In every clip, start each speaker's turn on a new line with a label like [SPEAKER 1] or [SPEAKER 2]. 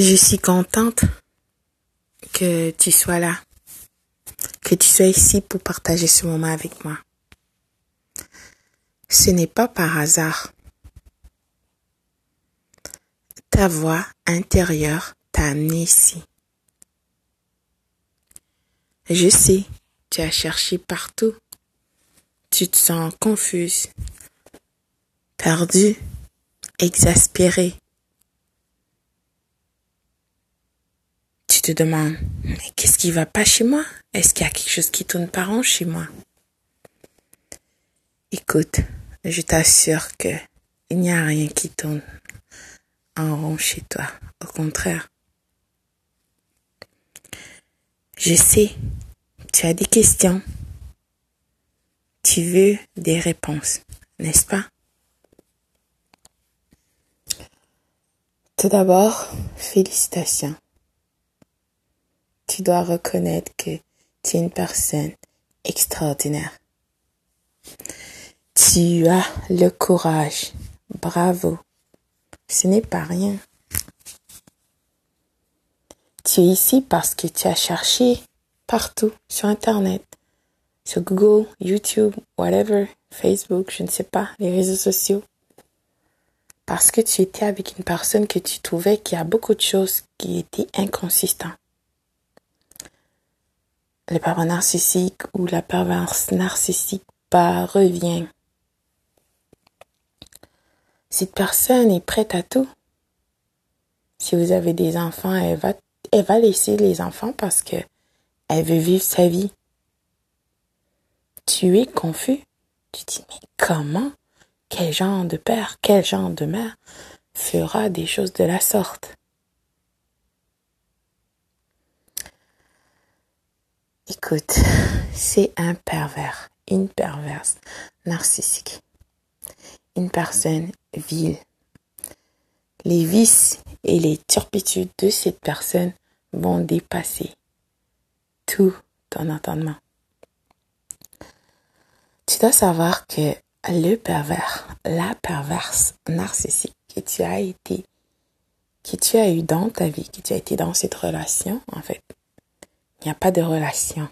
[SPEAKER 1] Je suis contente que tu sois là, que tu sois ici pour partager ce moment avec moi. Ce n'est pas par hasard. Ta voix intérieure t'a amené ici. Je sais, tu as cherché partout. Tu te sens confuse, perdue, exaspérée. Te demandes, mais qu'est-ce qui va pas chez moi? Est-ce qu'il y a quelque chose qui tourne pas rond chez moi? Écoute, je t'assure que il n'y a rien qui tourne en rond chez toi. Au contraire. Je sais, tu as des questions. Tu veux des réponses, n'est-ce pas? Tout d'abord, félicitations. Tu dois reconnaître que tu es une personne extraordinaire. Tu as le courage. Bravo. Ce n'est pas rien. Tu es ici parce que tu as cherché partout sur Internet, sur Google, YouTube, whatever, Facebook, je ne sais pas, les réseaux sociaux. Parce que tu étais avec une personne que tu trouvais qu'il y a beaucoup de choses qui étaient inconsistantes. Le pervers narcissique ou la perverse narcissique pas revient cette personne est prête à tout. Si vous avez des enfants, elle va, elle va laisser les enfants parce que elle veut vivre sa vie. Tu es confus. Tu dis, mais comment? Quel genre de père, quel genre de mère fera des choses de la sorte? Écoute, c'est un pervers, une perverse narcissique une personne vile. Les vices et les turpitudes de cette personne vont dépasser tout ton entendement. Tu dois savoir que le pervers, la perverse narcissique que tu as été, que tu as eu dans ta vie, que tu as été dans cette relation, en fait, il n'y a pas de relation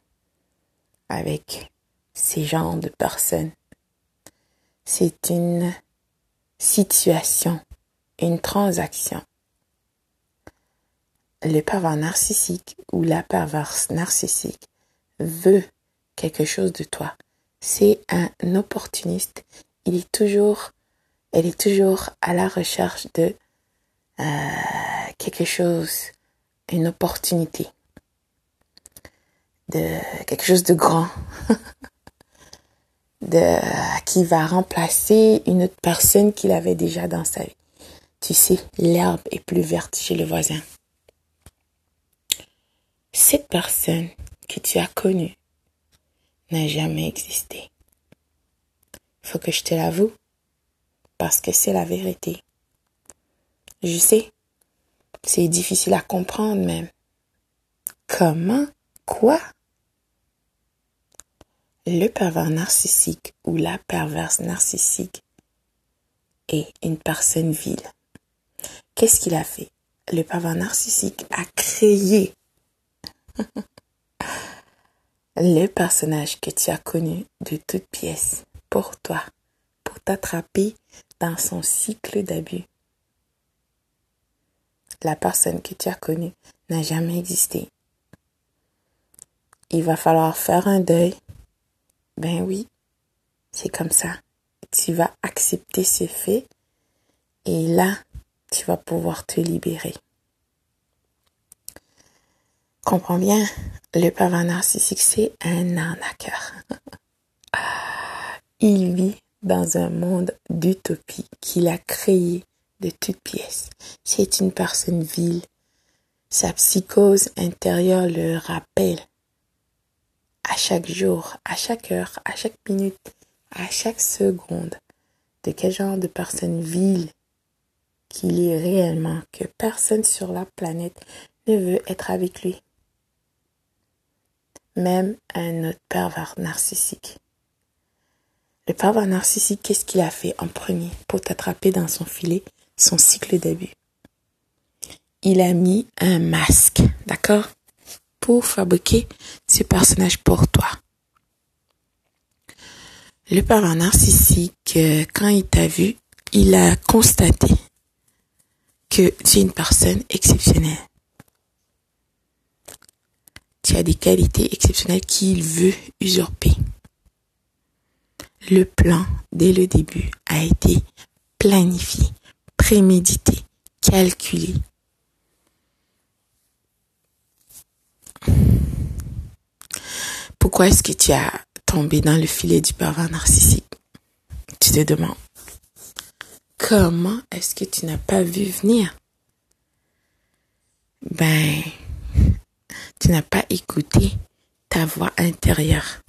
[SPEAKER 1] avec ces genres de personnes c'est une situation, une transaction. Le pervers narcissique ou la perverse narcissique veut quelque chose de toi. C'est un opportuniste. Il est toujours, elle est toujours à la recherche de euh, quelque chose, une opportunité, de quelque chose de grand. de, qui va remplacer une autre personne qu'il avait déjà dans sa vie. Tu sais, l'herbe est plus verte chez le voisin. Cette personne que tu as connue n'a jamais existé. Faut que je te l'avoue, parce que c'est la vérité. Je sais, c'est difficile à comprendre même. Comment Quoi le pervers narcissique ou la perverse narcissique est une personne vile. Qu'est-ce qu'il a fait? Le pervers narcissique a créé le personnage que tu as connu de toutes pièces pour toi, pour t'attraper dans son cycle d'abus. La personne que tu as connue n'a jamais existé. Il va falloir faire un deuil ben oui, c'est comme ça. Tu vas accepter ce fait et là, tu vas pouvoir te libérer. Comprends bien, le pervers narcissique, c'est un arnaqueur. Il vit dans un monde d'utopie qu'il a créé de toutes pièces. C'est une personne vile. Sa psychose intérieure le rappelle à chaque jour, à chaque heure, à chaque minute, à chaque seconde, de quel genre de personne vile qu'il est réellement, que personne sur la planète ne veut être avec lui. Même un autre pervers narcissique. Le pervers narcissique, qu'est-ce qu'il a fait en premier pour t'attraper dans son filet, son cycle d'abus? Il a mis un masque, d'accord? Pour fabriquer ce personnage pour toi. Le pervers narcissique, euh, quand il t'a vu, il a constaté que tu es une personne exceptionnelle. Tu as des qualités exceptionnelles qu'il veut usurper. Le plan, dès le début, a été planifié, prémédité, calculé. Pourquoi est-ce que tu as tombé dans le filet du pervers narcissique? Tu te demandes. Comment est-ce que tu n'as pas vu venir? Ben, tu n'as pas écouté ta voix intérieure.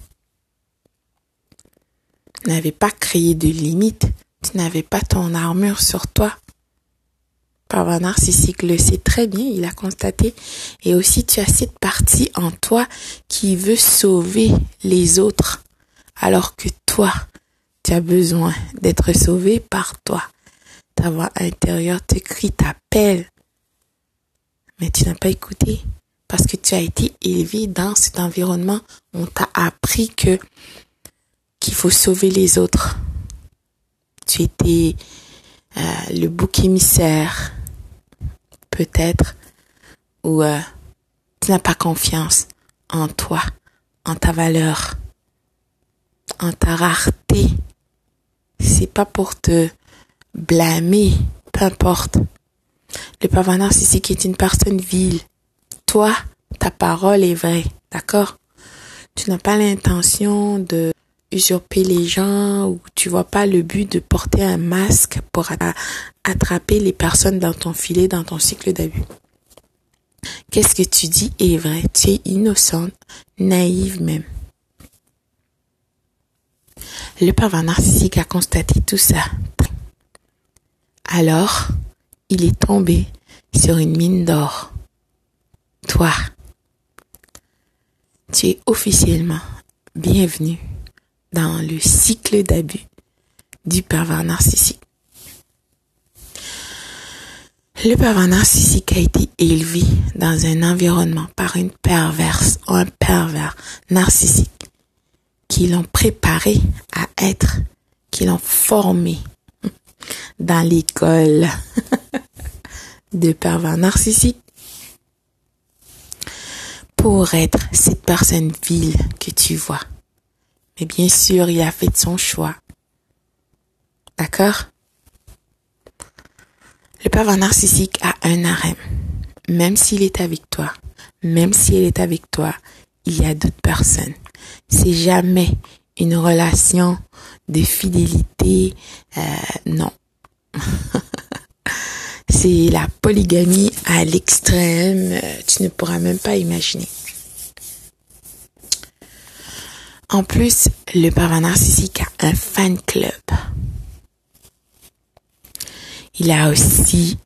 [SPEAKER 1] Tu n'avais pas créé de limites. Tu n'avais pas ton armure sur toi. Pervers narcissique le sait très bien, il a constaté. Et aussi, tu as cette partie en toi qui veut sauver les autres. Alors que toi, tu as besoin d'être sauvé par toi. Ta voix intérieure te crie, t'appelle. Mais tu n'as pas écouté. Parce que tu as été élevé dans cet environnement. On t'a appris que, qu'il faut sauver les autres. Tu étais euh, le bouc émissaire peut-être, ou euh, tu n'as pas confiance en toi, en ta valeur, en ta rareté. C'est pas pour te blâmer, peu importe. Le pervers narcissique est une personne vile. Toi, ta parole est vraie, d'accord? Tu n'as pas l'intention de usurper les gens ou tu vois pas le but de porter un masque pour attraper les personnes dans ton filet, dans ton cycle d'abus. Qu'est-ce que tu dis est vrai. Tu es innocente, naïve même. Le pervers narcissique a constaté tout ça. Alors, il est tombé sur une mine d'or. Toi, tu es officiellement bienvenue dans le cycle d'abus du pervers narcissique. Le pervers narcissique a été élevé dans un environnement par une perverse ou un pervers narcissique qui l'ont préparé à être, qui l'ont formé dans l'école de pervers narcissique pour être cette personne vile que tu vois. Mais bien sûr, il a fait son choix. D'accord? Le pervers narcissique a un harem. Même s'il est avec toi, même si elle est avec toi, il y a d'autres personnes. C'est jamais une relation de fidélité. Euh, non. C'est la polygamie à l'extrême. Tu ne pourras même pas imaginer. En plus, le pervers narcissique a un fan club. Il a aussi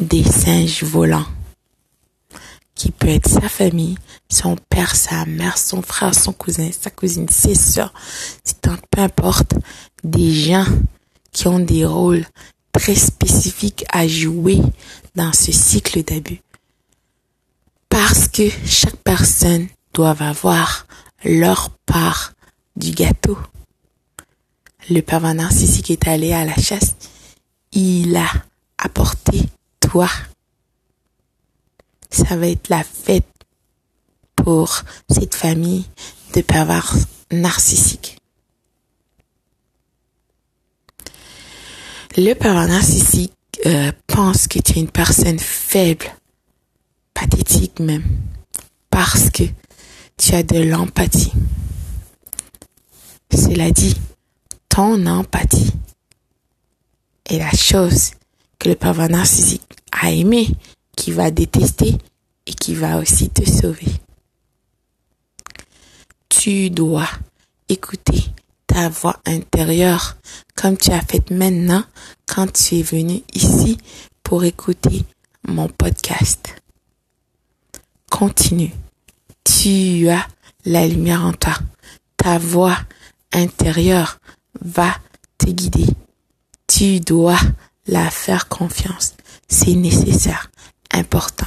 [SPEAKER 1] des singes volants qui peut être sa famille, son père, sa mère, son frère, son cousin, sa cousine, ses soeurs, c'est peu importe, des gens qui ont des rôles très spécifiques à jouer dans ce cycle d'abus. Parce que chaque personne doit avoir leur part du gâteau. Le pervers narcissique est allé à la chasse. Il a apporté toi. Ça va être la fête pour cette famille de pervers narcissiques. Le pervers narcissique euh, pense que tu es une personne faible, pathétique même, parce que tu as de l'empathie. Cela dit, ton empathie est la chose que le pervers narcissique a aimé, qui va détester et qui va aussi te sauver. Tu dois écouter ta voix intérieure comme tu as fait maintenant quand tu es venu ici pour écouter mon podcast. Continue tu as la lumière en toi. Ta voix intérieure va te guider. Tu dois la faire confiance. C'est nécessaire, important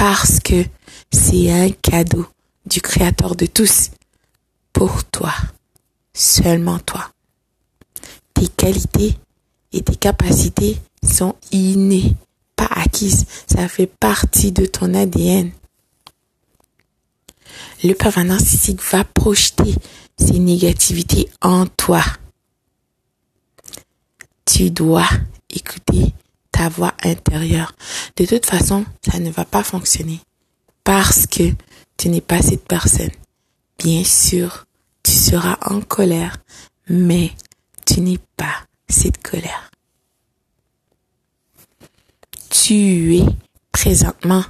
[SPEAKER 1] parce que c'est un cadeau du Créateur de tous pour toi, seulement toi. Tes qualités et tes capacités sont innées, pas acquises. Ça fait partie de ton ADN. Le pervers narcissique va projeter ses négativités en toi. Tu dois écouter ta voix intérieure. De toute façon, ça ne va pas fonctionner parce que tu n'es pas cette personne. Bien sûr, tu seras en colère, mais tu n'es pas cette colère. Tu es présentement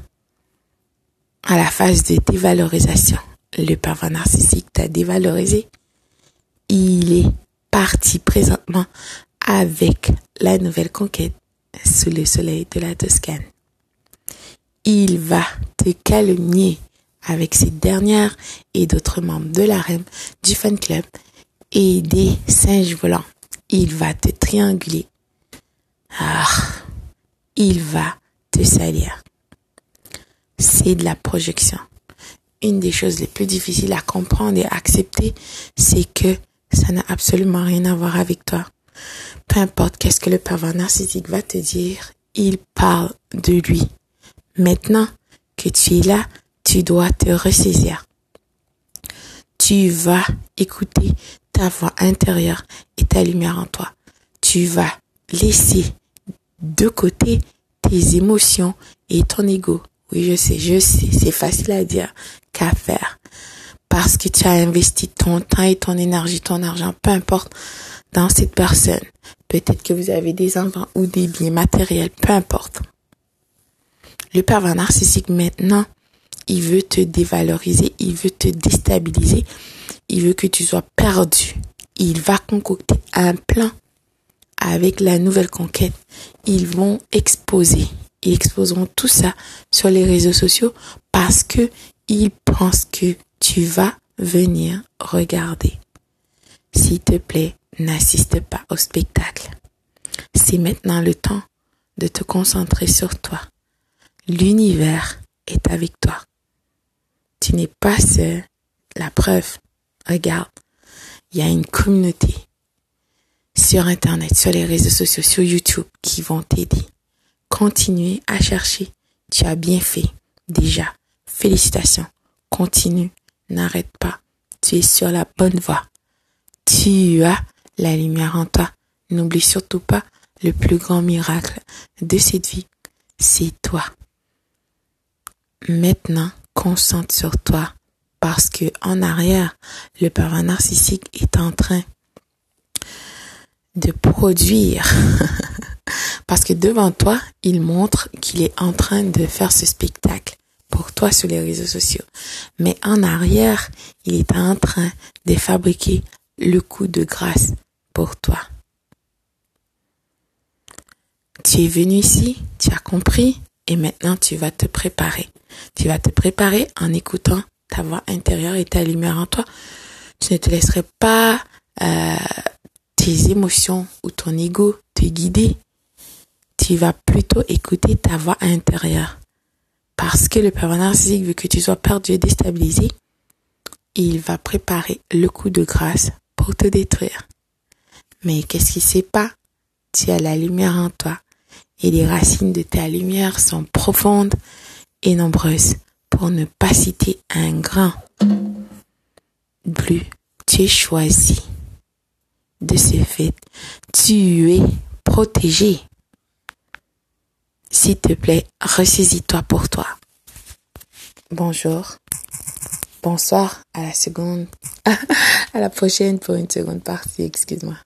[SPEAKER 1] à la phase de dévalorisation. Le pervers narcissique t'a dévalorisé. Il est parti présentement avec la nouvelle conquête sous le soleil de la Toscane. Il va te calomnier avec cette dernière et d'autres membres de la REM, du fan club et des singes volants. Il va te trianguler. Ah, il va te salir. C'est de la projection. Une des choses les plus difficiles à comprendre et accepter, c'est que ça n'a absolument rien à voir avec toi. Peu importe qu'est-ce que le pervers narcissique va te dire, il parle de lui. Maintenant que tu es là, tu dois te ressaisir. Tu vas écouter ta voix intérieure et ta lumière en toi. Tu vas laisser de côté tes émotions et ton ego. Oui, je sais, je sais, c'est facile à dire qu'à faire. Parce que tu as investi ton temps et ton énergie, ton argent, peu importe, dans cette personne. Peut-être que vous avez des enfants ou des biens matériels, peu importe. Le pervers narcissique maintenant, il veut te dévaloriser, il veut te déstabiliser, il veut que tu sois perdu. Il va concocter un plan avec la nouvelle conquête. Ils vont exposer, ils exposeront tout ça sur les réseaux sociaux parce que ils pensent que tu vas venir regarder. S'il te plaît, n'assiste pas au spectacle. C'est maintenant le temps de te concentrer sur toi. L'univers est avec toi. Tu n'es pas seul. La preuve, regarde, il y a une communauté sur Internet, sur les réseaux sociaux, sur YouTube qui vont t'aider. Continue à chercher. Tu as bien fait. Déjà, félicitations. Continue. N'arrête pas. Tu es sur la bonne voie. Tu as la lumière en toi. N'oublie surtout pas le plus grand miracle de cette vie, c'est toi. Maintenant, concentre sur toi parce que en arrière, le pervers narcissique est en train de produire. parce que devant toi, il montre qu'il est en train de faire ce spectacle pour toi sur les réseaux sociaux. Mais en arrière, il est en train de fabriquer le coup de grâce pour toi. Tu es venu ici, tu as compris, et maintenant tu vas te préparer. Tu vas te préparer en écoutant ta voix intérieure et ta lumière en toi. Tu ne te laisserais pas euh, tes émotions ou ton ego te guider. Tu vas plutôt écouter ta voix intérieure. Parce que le pervers narcissique veut que tu sois perdu et déstabilisé. Il va préparer le coup de grâce pour te détruire. Mais qu'est-ce qui sait pas Tu as la lumière en toi. Et les racines de ta lumière sont profondes et nombreuses. Pour ne pas citer un grand. Plus tu es choisi. De ce fait, tu es protégé. S'il te plaît, ressaisis-toi pour toi. Bonjour. Bonsoir à la seconde. à la prochaine pour une seconde partie, excuse-moi.